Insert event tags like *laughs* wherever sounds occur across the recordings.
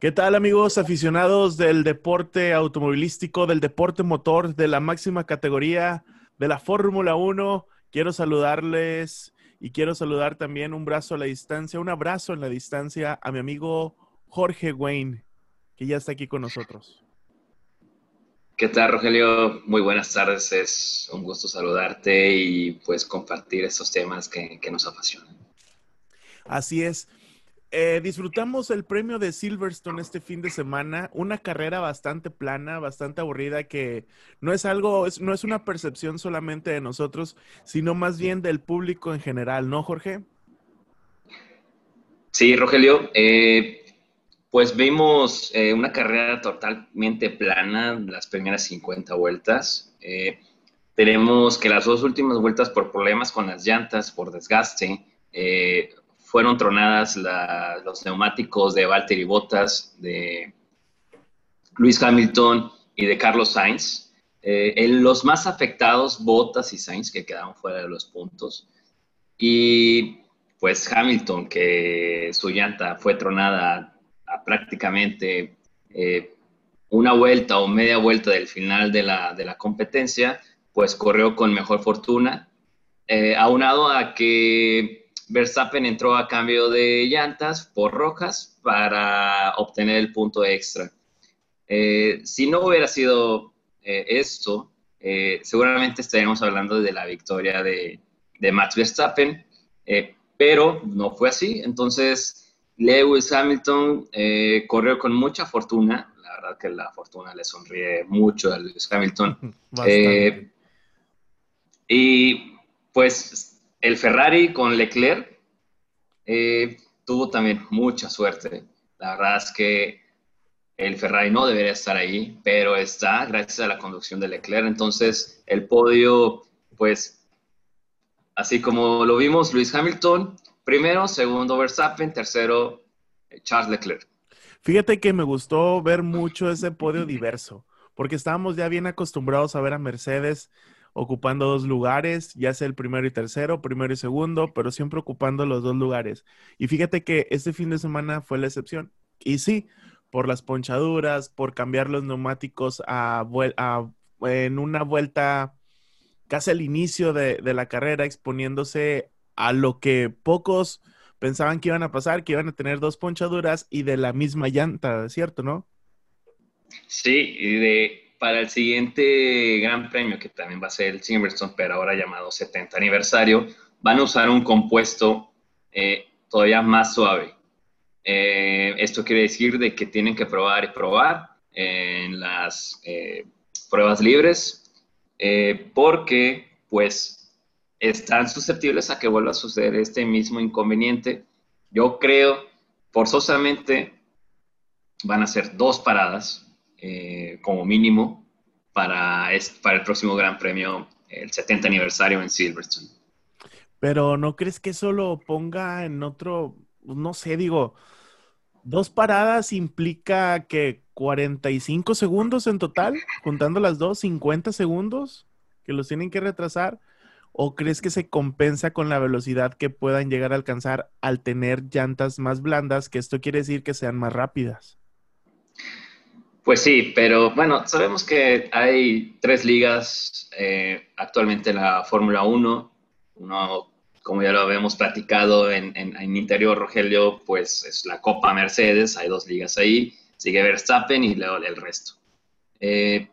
¿Qué tal amigos aficionados del deporte automovilístico, del deporte motor, de la máxima categoría de la Fórmula 1? Quiero saludarles y quiero saludar también un brazo a la distancia, un abrazo en la distancia a mi amigo Jorge Wayne, que ya está aquí con nosotros. ¿Qué tal, Rogelio? Muy buenas tardes. Es un gusto saludarte y pues compartir estos temas que, que nos apasionan. Así es. Eh, disfrutamos el premio de Silverstone este fin de semana, una carrera bastante plana, bastante aburrida, que no es algo, no es una percepción solamente de nosotros, sino más bien del público en general, ¿no, Jorge? Sí, Rogelio, eh, pues vimos eh, una carrera totalmente plana, las primeras 50 vueltas. tenemos que las dos últimas vueltas por problemas con las llantas, por desgaste, fueron tronadas los neumáticos de Valtteri Bottas, de Luis Hamilton y de Carlos Sainz. Eh, en los más afectados, Bottas y Sainz, que quedaron fuera de los puntos. Y pues Hamilton, que su llanta fue tronada a prácticamente eh, una vuelta o media vuelta del final de la, de la competencia, pues corrió con mejor fortuna, eh, aunado a que Verstappen entró a cambio de llantas por rojas para obtener el punto extra. Eh, si no hubiera sido eh, esto, eh, seguramente estaríamos hablando de la victoria de, Max Verstappen, pero no fue así. Entonces, Lewis Hamilton corrió con mucha fortuna. La verdad que la fortuna le sonríe mucho a Lewis Hamilton. *laughs* y pues el Ferrari con Leclerc eh, tuvo también mucha suerte. La verdad es que el Ferrari no debería estar ahí, pero está gracias a la conducción de Leclerc. Entonces, el podio, pues, así como lo vimos, Luis Hamilton, primero, segundo Verstappen, tercero Charles Leclerc. Fíjate que me gustó ver mucho ese podio diverso, porque estábamos ya bien acostumbrados a ver a Mercedes ocupando dos lugares, ya sea el primero y tercero, primero y segundo, pero siempre ocupando los dos lugares. Y fíjate que este fin de semana fue la excepción. Y sí, por las ponchaduras, por cambiar los neumáticos a, en una vuelta casi al inicio de, de la carrera, exponiéndose a lo que pocos pensaban que iban a pasar, que iban a tener dos ponchaduras y de la misma llanta, ¿cierto, no? Sí, y de para el siguiente Gran Premio, que también va a ser el Silverstone, pero ahora llamado 70 aniversario, van a usar un compuesto eh, todavía más suave. Eh, esto quiere decir de que tienen que probar y probar en las eh, pruebas libres, porque pues están susceptibles a que vuelva a suceder este mismo inconveniente. Yo creo, forzosamente, van a ser dos paradas eh, como mínimo para, para el próximo Gran Premio, el 70 aniversario en Silverstone. Pero ¿no crees que eso lo ponga en otro, no sé, digo, dos paradas implica que 45 segundos en total, juntando las dos, 50 segundos que los tienen que retrasar? ¿O crees que se compensa con la velocidad que puedan llegar a alcanzar al tener llantas más blandas, que esto quiere decir que sean más rápidas? Pues sí, pero bueno, sabemos que hay tres ligas eh, actualmente en la Fórmula 1. Uno, como ya lo habíamos platicado en, interior, Rogelio, pues es la Copa Mercedes, hay dos ligas ahí, sigue Verstappen y luego el resto. Eh,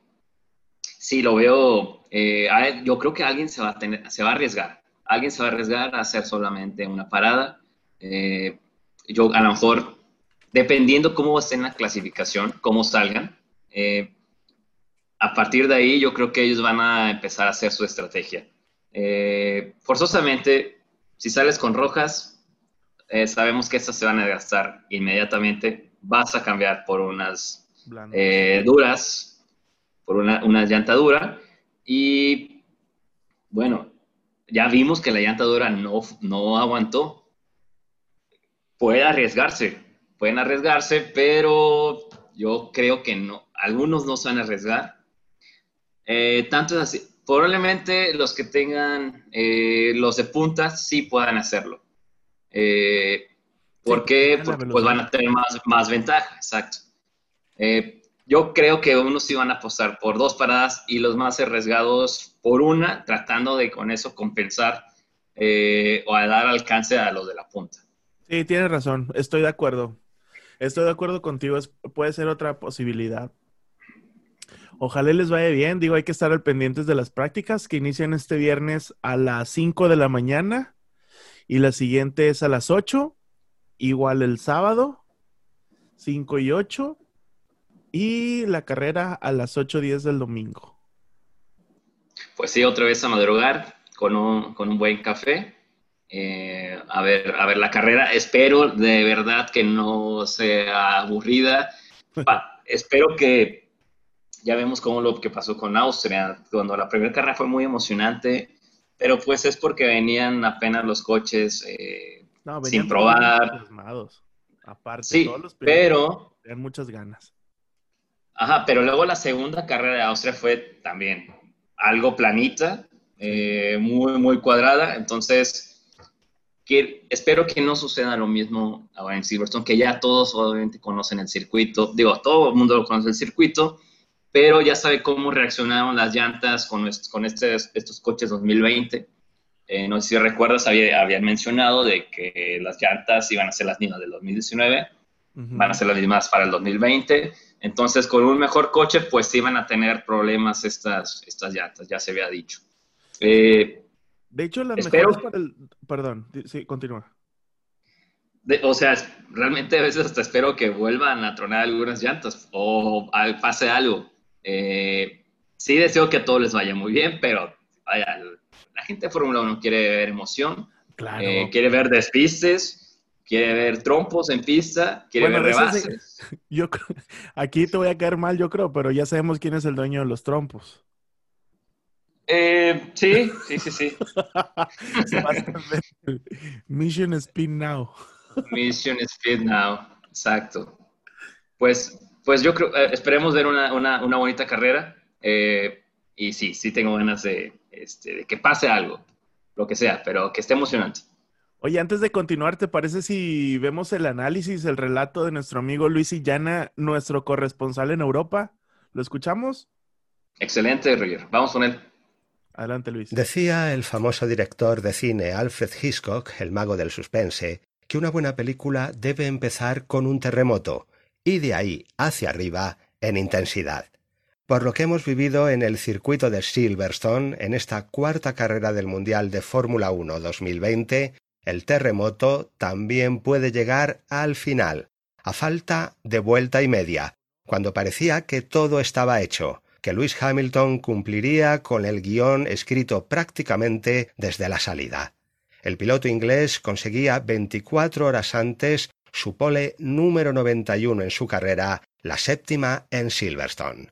sí, lo veo, eh, yo creo que alguien se va, a tener, se va a arriesgar, alguien se va a arriesgar a hacer solamente una parada. yo a lo mejor dependiendo cómo estén la clasificación, cómo salgan, eh, a partir de ahí yo creo que ellos van a empezar a hacer su estrategia. Eh, forzosamente, si sales con rojas, eh, sabemos que estas se van a gastar inmediatamente. Vas a cambiar por unas duras, por una, una llanta dura. Y bueno, ya vimos que la llanta dura no, no aguantó. Puede arriesgarse, pueden arriesgarse, pero yo creo que no, algunos no se van a arriesgar. Eh, tanto es así, probablemente los que tengan eh, los de puntas sí puedan hacerlo. Eh, porque, pues van a tener más, más ventaja, exacto. Eh, yo creo que unos iban a apostar por dos paradas y los más arriesgados por una, tratando de con eso compensar o a dar alcance a los de la punta. Sí, tienes razón, estoy de acuerdo. Estoy de acuerdo contigo, puede ser otra posibilidad. Ojalá les vaya bien. Digo, hay que estar al pendientes de las prácticas que inician este viernes a las 5 de la mañana y la siguiente es a las 8, igual el sábado, 5 y 8, y la carrera a las 8.10 del domingo. Pues sí, otra vez a madrugar con un, con un buen café. Eh, a, ver, a ver la carrera. Espero de verdad que no sea aburrida. *laughs* espero que ya vemos cómo lo que pasó con Austria, cuando la primera carrera fue muy emocionante, pero pues es porque venían apenas los coches eh, sin probar. Aparte, sí, todos los pero... Tenían muchas ganas. Ajá, pero luego la segunda carrera de Austria fue también algo planita, eh, muy, muy cuadrada, entonces espero que no suceda lo mismo ahora en Silverstone, que ya todos obviamente conocen el circuito, digo, todo el mundo lo conoce el circuito, pero ya sabe cómo reaccionaron las llantas con, con estos coches 2020. Eh, no sé si recuerdas, había, habían mencionado de que las llantas iban a ser las mismas del 2019, van a ser las mismas para el 2020. Entonces, con un mejor coche, pues iban a tener problemas estas, estas llantas, ya se había dicho. Eh, de hecho, las mejores para el... Perdón, sí, continúa. o sea, realmente a veces hasta espero que vuelvan a tronar algunas llantas o pase algo. Eh, sí deseo que a todos les vaya muy bien, pero la gente de Fórmula 1 quiere ver emoción, eh, quiere ver despistes, quiere ver trompos en pista, quiere ver rebases. *laughs* yo aquí te voy a caer mal, yo creo, pero ya sabemos quién es el dueño de los trompos. Eh, sí, sí, sí, sí. *laughs* Mission Speed Now. Mission Speed Now, exacto. Pues pues yo creo, eh, esperemos ver una, una, bonita carrera. Eh, y sí, sí tengo ganas este, de, que pase algo, lo que sea, pero que esté emocionante. Oye, antes de continuar, ¿te parece si vemos el análisis, el relato de nuestro amigo Luis Illana, nuestro corresponsal en Europa? ¿Lo escuchamos? Excelente, Roger. Vamos con él. Adelante, Luis. Decía el famoso director de cine Alfred Hitchcock, el mago del suspense, que una buena película debe empezar con un terremoto y de ahí hacia arriba en intensidad. Por lo que hemos vivido en el circuito de Silverstone en esta cuarta carrera del Mundial de Fórmula 1 2020, el terremoto también puede llegar al final, a falta de vuelta y media, cuando parecía que todo estaba hecho, que Lewis Hamilton cumpliría con el guion escrito prácticamente desde la salida. El piloto inglés conseguía 24 horas antes su pole número 91 en su carrera, la séptima en Silverstone.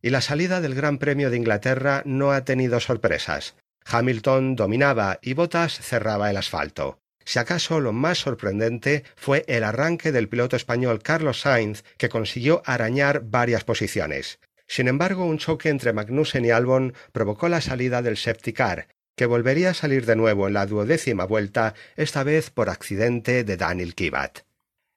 Y la salida del Gran Premio de Inglaterra no ha tenido sorpresas. Hamilton dominaba y Bottas cerraba el asfalto. Si acaso lo más sorprendente fue el arranque del piloto español Carlos Sainz, que consiguió arañar varias posiciones. Sin embargo, un choque entre Magnussen y Albon provocó la salida del safety car, que volvería a salir de nuevo en la duodécima vuelta, esta vez por accidente de Daniel Kivat.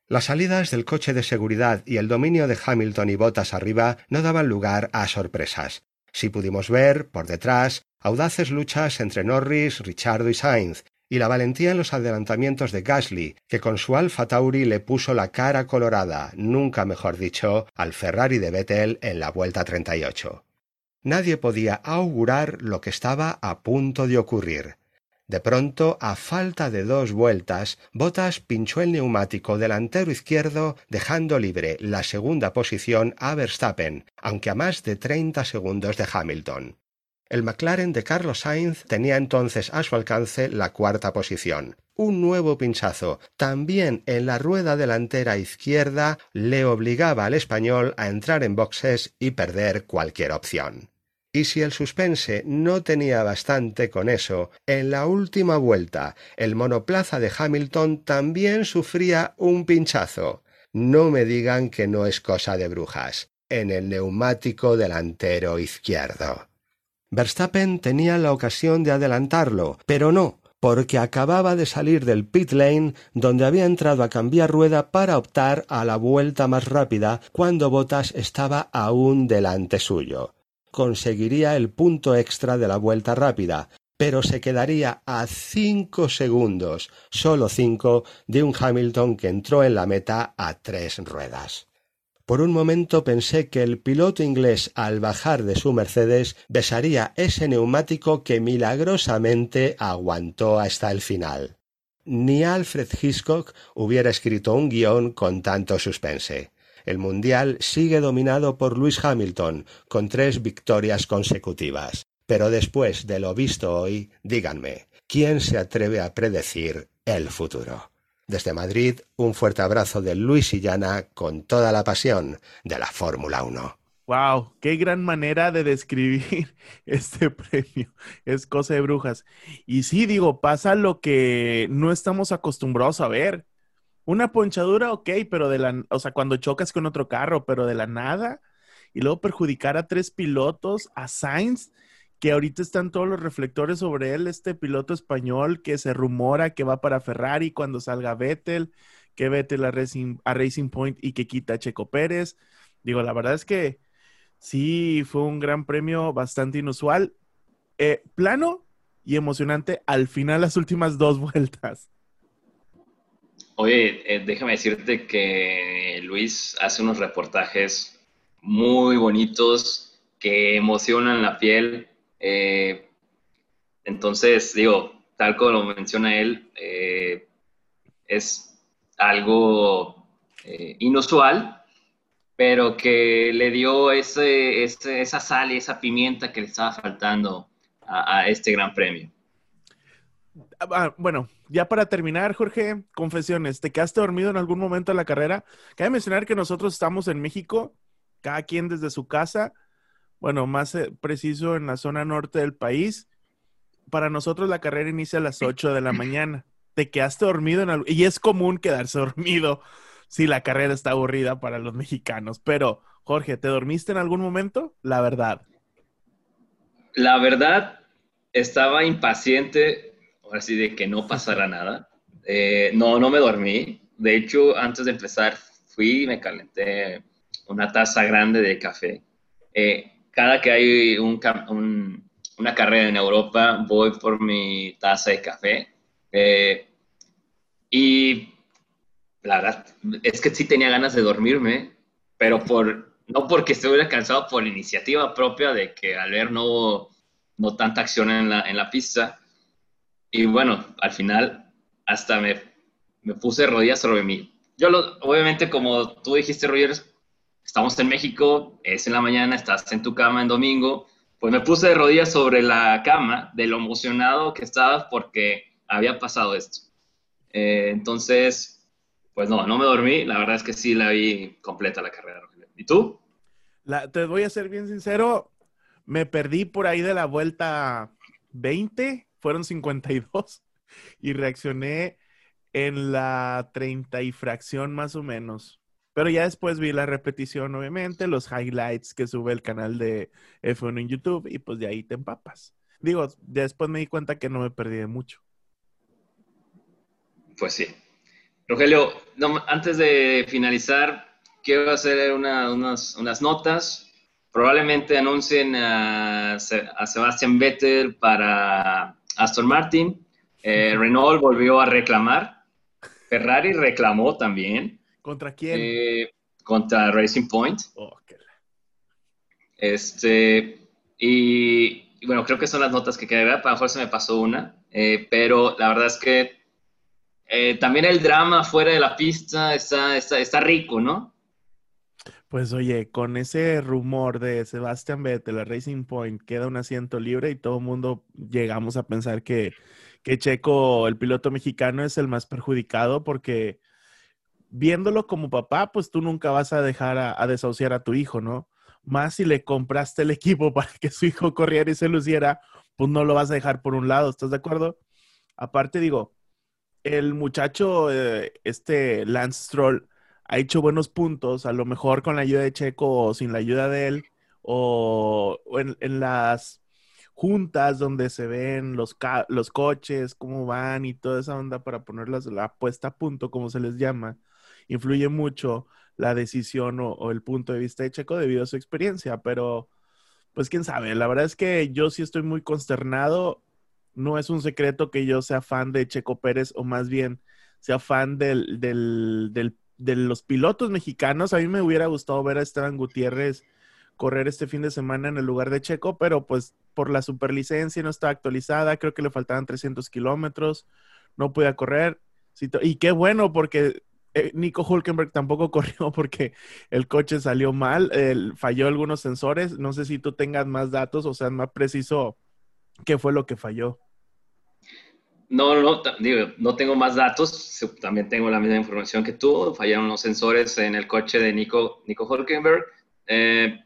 Las salidas del coche de seguridad y el dominio de Hamilton y Bottas arriba no daban lugar a sorpresas. Si pudimos ver, por detrás, audaces luchas entre Norris, Richardo y Sainz, y la valentía en los adelantamientos de Gasly, que con su Alfa Tauri le puso la cara colorada, nunca mejor dicho, al Ferrari de Vettel en la vuelta 38 nadie podía augurar lo que estaba a punto de ocurrir. De pronto, a falta de dos vueltas, Bottas pinchó el neumático delantero izquierdo, dejando libre la segunda posición a Verstappen, aunque a más de treinta segundos de Hamilton. El McLaren de Carlos Sainz tenía entonces a su alcance la cuarta posición. Un nuevo pinchazo, también en la rueda delantera izquierda, le obligaba al español a entrar en boxes y perder cualquier opción. Y si el suspense no tenía bastante con eso, en la última vuelta el monoplaza de Hamilton también sufría un pinchazo. No me digan que no es cosa de brujas. En el neumático delantero izquierdo. Verstappen tenía la ocasión de adelantarlo, pero no, porque acababa de salir del pit lane donde había entrado a cambiar rueda para optar a la vuelta más rápida cuando Bottas estaba aún delante suyo. Conseguiría el punto extra de la vuelta rápida, pero se quedaría a cinco segundos, solo cinco, de un Hamilton que entró en la meta a tres ruedas. Por un momento pensé que el piloto inglés al bajar de su Mercedes besaría ese neumático que milagrosamente aguantó hasta el final. Ni Alfred Hitchcock hubiera escrito un guion con tanto suspense. El Mundial sigue dominado por Lewis Hamilton, con tres victorias consecutivas. Pero después de lo visto hoy, díganme, ¿quién se atreve a predecir el futuro? Desde Madrid, un fuerte abrazo de Luis y Llana con toda la pasión de la Fórmula 1. Wow, qué gran manera de describir *laughs* este premio. Es cosa de brujas. Y sí, digo, pasa lo que no estamos acostumbrados a ver. Una ponchadura, ok, pero de la, o sea, cuando chocas con otro carro, pero de la nada. Y luego perjudicar a tres pilotos, a Sainz, que ahorita están todos los reflectores sobre él, este piloto español que se rumora que va para Ferrari cuando salga Vettel, que Vettel a Racing, Point y que quita a Checo Pérez. Digo, la verdad es que sí fue un gran premio bastante inusual, eh, plano y emocionante al final las últimas dos *laughs* vueltas. Oye, eh, déjame decirte que Luis hace unos reportajes muy bonitos que emocionan la piel eh, entonces, digo, tal como lo menciona él, eh, es algo eh, inusual, pero que le dio ese, esa sal y esa pimienta que le estaba faltando a, este gran premio. Ah, bueno, ya para terminar, Jorge, confesiones, ¿te quedaste dormido en algún momento de la carrera? Cabe mencionar que nosotros estamos en México, cada quien desde su casa, bueno, más eh, preciso en la zona norte del país. Para nosotros la carrera inicia a las 8 de la *clears throat* mañana. Te quedaste dormido en algo, y es común quedarse dormido si la carrera está aburrida para los mexicanos. Pero, Jorge, ¿te dormiste en algún momento? La verdad. La verdad, estaba impaciente, ahora sí, de que no pasara nada. Eh, no, no me dormí. De hecho, antes de empezar, fui y me calenté una taza grande de café. Eh, cada que hay una carrera en Europa, voy por mi taza de café. Eh, y la verdad, es que sí tenía ganas de dormirme, pero por, no porque estuviera cansado, por iniciativa propia de que al ver no, no tanta acción en la, en la pista. Y bueno, al final hasta me, me puse rodillas sobre mí. Yo, lo, obviamente, como tú dijiste, Rogers, estamos en México, es en la mañana, estás en tu cama en domingo, pues me puse de rodillas sobre la cama de lo emocionado que estaba porque había pasado esto. Eh, entonces, pues no, no me dormí, la verdad es que sí la vi completa la carrera. ¿Y tú? Te voy a ser bien sincero, me perdí por ahí de la vuelta 20, fueron 52, y reaccioné en la 30 y fracción más o menos. Pero ya después vi la repetición, obviamente, los highlights que sube el canal de F1 en YouTube y pues de ahí te empapas. Digo, después me di cuenta que no me perdí de mucho. Pues sí. Rogelio, antes de finalizar, quiero hacer unas, notas. Probablemente anuncien a, Sebastian Vettel para Aston Martin. Eh, *laughs* Renault volvió a reclamar. Ferrari reclamó también. ¿Contra quién? Eh, contra Racing Point. Oh, este, y, bueno, creo que son las notas que quería ver. Para mejor se me pasó una. Eh, pero la verdad es que eh, también el drama fuera de la pista está, está, rico, ¿no? Pues oye, con ese rumor de Sebastian Vettel, la Racing Point, queda un asiento libre y todo el mundo llegamos a pensar que, que Checo, el piloto mexicano, es el más perjudicado porque viéndolo como papá, pues tú nunca vas a dejar a, desahuciar a tu hijo, ¿no? Más si le compraste el equipo *laughs* para que su hijo corriera y se luciera, pues no lo vas a dejar por un lado, ¿estás de acuerdo? Aparte, digo, el muchacho, eh, este Lance Stroll, ha hecho buenos puntos, a lo mejor con la ayuda de Checo o sin la ayuda de él, o, en, las juntas donde se ven los, los coches, cómo van y toda esa onda para ponerlas la puesta a punto, como se les llama, influye mucho la decisión o, el punto de vista de Checo debido a su experiencia, pero pues quién sabe, la verdad es que yo sí estoy muy consternado, no es un secreto que yo sea fan de Checo Pérez o más bien sea fan del, del, del, de los pilotos mexicanos, a mí me hubiera gustado ver a Esteban Gutiérrez correr este fin de semana en el lugar de Checo, pero pues por la superlicencia no estaba actualizada, creo que le faltaban 300 kilómetros, no podía correr. Y qué bueno, porque eh, Nico Hulkenberg tampoco *laughs* corrió porque el coche salió mal, falló algunos sensores. No sé si tú tengas más datos o sea más preciso qué fue lo que falló. No, no, digo, no tengo más datos, también tengo la misma información que tú. Fallaron los sensores en el coche de Nico, Nico Hulkenberg. Eh,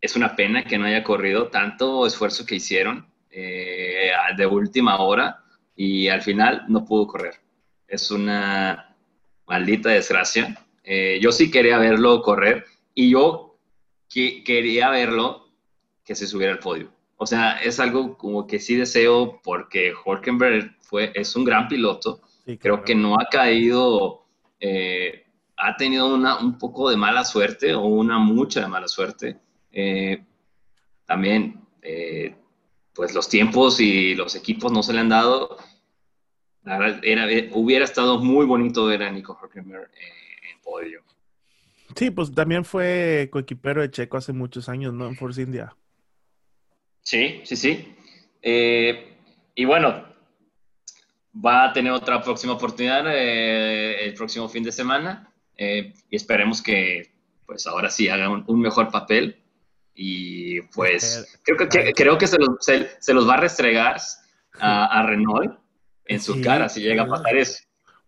es una pena que no haya corrido tanto esfuerzo que hicieron eh, de última hora y al final no pudo correr. Es una maldita desgracia. Eh, yo sí quería verlo correr y yo quería verlo que se subiera al podio. O sea, es algo como que sí deseo porque Hulkenberg fue, es un gran piloto. Creo que no ha caído, eh, ha tenido una, un poco de mala suerte o una mucha de mala suerte. Eh, también, pues los tiempos y los equipos no se le han dado hubiera estado muy bonito ver a Nico Hülkenberg en podio. Sí, pues también fue coequipero de Checo hace muchos años, ¿no? En Force India. Sí, sí, sí. Eh, y bueno, va a tener otra próxima oportunidad eh, el próximo fin de semana eh, y esperemos que pues ahora sí haga un, mejor papel y pues creo que, creo que se, los, se, los va a restregar a, a Renault en su cara si llega a pasar eso.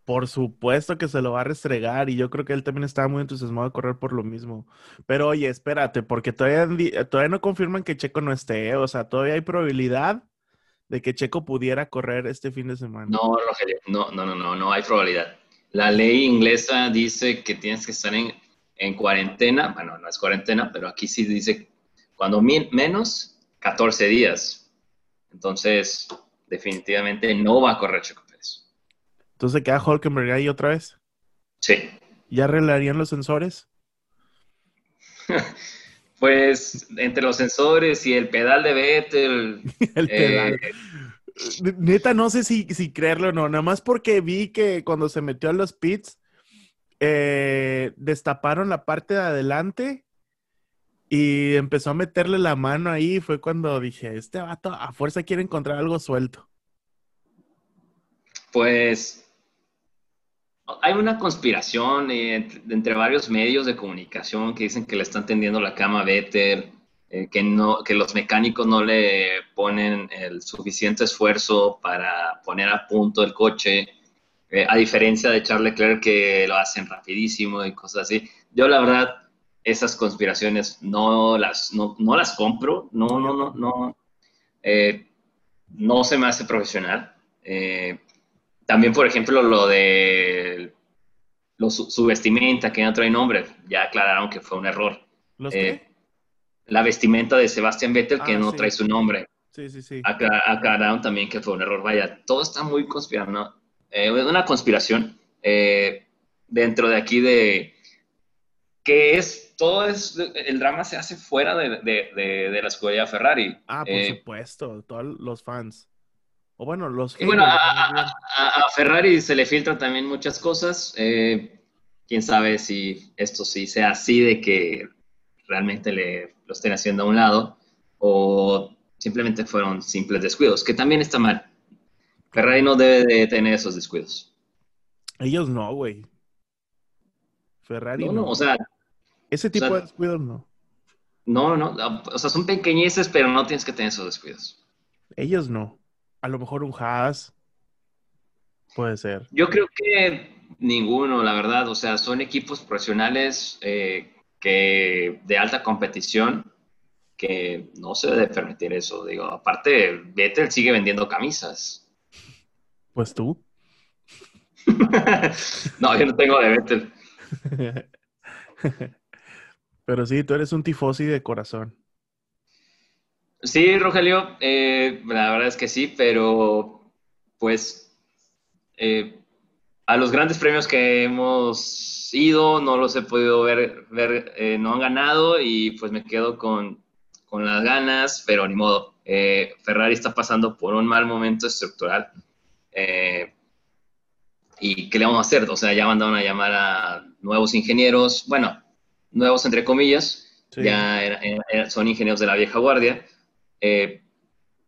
Por supuesto que se lo va a restregar y yo creo que él también estaba muy entusiasmado de correr por lo mismo. Pero oye, espérate, porque todavía, todavía no confirman que Checo no esté, ¿eh? o sea, todavía hay probabilidad de que Checo pudiera correr este fin de semana. No, Rogelio, no, no, no, no, no hay probabilidad. La ley inglesa dice que tienes que estar en, en cuarentena, bueno, no es cuarentena, pero aquí sí dice cuando menos 14 días. Entonces, definitivamente no va a correr Checo Pérez. Entonces queda Hulkenberg ahí otra vez. Sí. ¿Ya arreglarían los sensores? *laughs* pues entre los sensores y el pedal de Vettel. *laughs* el pedal. Eh, neta, no sé si, si creerlo o no. Nada más porque vi que cuando se metió a los pits, eh, destaparon la parte de adelante y empezó a meterle la mano ahí. Fue cuando dije, este vato a fuerza quiere encontrar algo suelto. Pues hay una conspiración entre, varios medios de comunicación que dicen que le están tendiendo la cama a Vettel, eh, que, no, que los mecánicos no le ponen el suficiente esfuerzo para poner a punto el coche, eh, a diferencia de Charles Leclerc que lo hacen rapidísimo y cosas así. Yo la verdad esas conspiraciones no las, no, las compro, no, no, no, no, eh, no se me hace profesional. Eh, también, por ejemplo, lo de su, vestimenta, que no trae nombre, ya aclararon que fue un error. Eh, la vestimenta de Sebastián Vettel, que ah, no trae su nombre. Sí, sí, sí. Aclararon también que fue un error. Vaya, todo está muy conspirado. una conspiración dentro de aquí de que es, todo es, el drama se hace fuera de, la escuela Ferrari. Ah, por eh, supuesto, todos los fans. O bueno, los... bueno, a, Ferrari se le filtran también muchas cosas. Eh, quién sabe si esto sí sea así de que realmente le, lo estén haciendo a un lado o simplemente fueron simples descuidos, que también está mal. Ferrari no debe de tener esos descuidos. Ellos no, güey. Ferrari. No, no, o sea. Ese tipo de descuidos no. No, no, o sea, son pequeñeces, pero no tienes que tener esos descuidos. Ellos no. A lo mejor un Haas. Puede ser. Yo creo que ninguno, la verdad. O sea, son equipos profesionales eh, que de alta competición que no se debe permitir eso. Digo, aparte, Vettel sigue vendiendo camisas. Pues tú. *laughs* no, yo no tengo de Vettel. *laughs* Pero sí, tú eres un tifosi de corazón. Sí, Rogelio, eh, la verdad es que sí, pero pues eh, a los grandes premios que hemos ido no los he podido ver, eh, no han ganado y pues me quedo con, con las ganas, pero ni modo. Ferrari está pasando por un mal momento estructural. ¿Y qué le vamos a hacer? O sea, ya mandaron a llamar a nuevos ingenieros, bueno, nuevos entre comillas, ya son ingenieros de la vieja guardia, eh,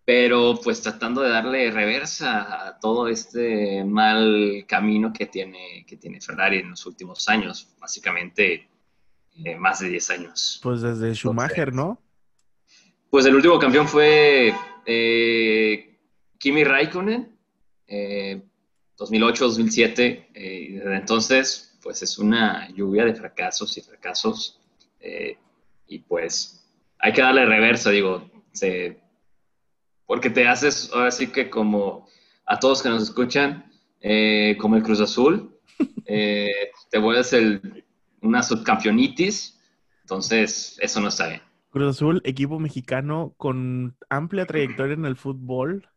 pero pues tratando de darle reversa a todo este mal camino que tiene, que tiene Ferrari en los últimos años, básicamente eh, más de 10 años. Pues desde Schumacher, ¿no? Pues el último campeón fue eh, Kimi Raikkonen, 2008-2007, y desde entonces pues es una lluvia de fracasos y fracasos, y pues hay que darle reversa, digo, porque te haces ahora sí que como a todos que nos escuchan, eh, como el Cruz Azul, *laughs* eh, te vuelves el, una subcampeonitis, entonces eso no está bien. Cruz Azul, equipo mexicano con amplia trayectoria en el fútbol,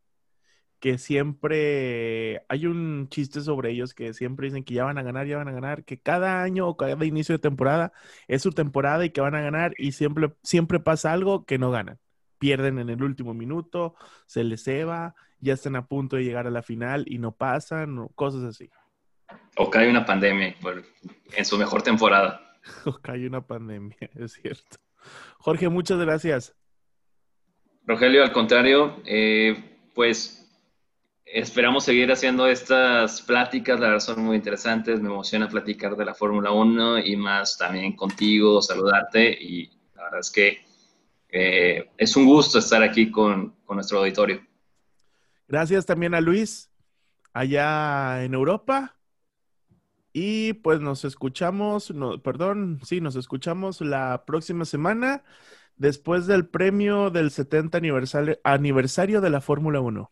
que siempre hay un chiste sobre ellos que siempre dicen que ya van a ganar, ya van a ganar, que cada año o cada inicio de temporada es su temporada y que van a ganar y siempre, siempre pasa algo que no ganan pierden en el último minuto, se les ceba, ya están a punto de llegar a la final y no pasan, cosas así. O cae una pandemia en su mejor temporada. *laughs* O cae una pandemia, *laughs* es cierto. Jorge, muchas gracias. Rogelio, al contrario, eh, pues esperamos seguir haciendo estas pláticas, la verdad son muy interesantes, me emociona platicar de la Fórmula 1 y más también contigo, saludarte y la verdad es que eh, es un gusto estar aquí con, nuestro auditorio. Gracias también a Luis, allá en Europa. Y pues nos escuchamos, perdón, sí, nos escuchamos la próxima semana después del premio del 70 aniversario, aniversario de la Fórmula 1.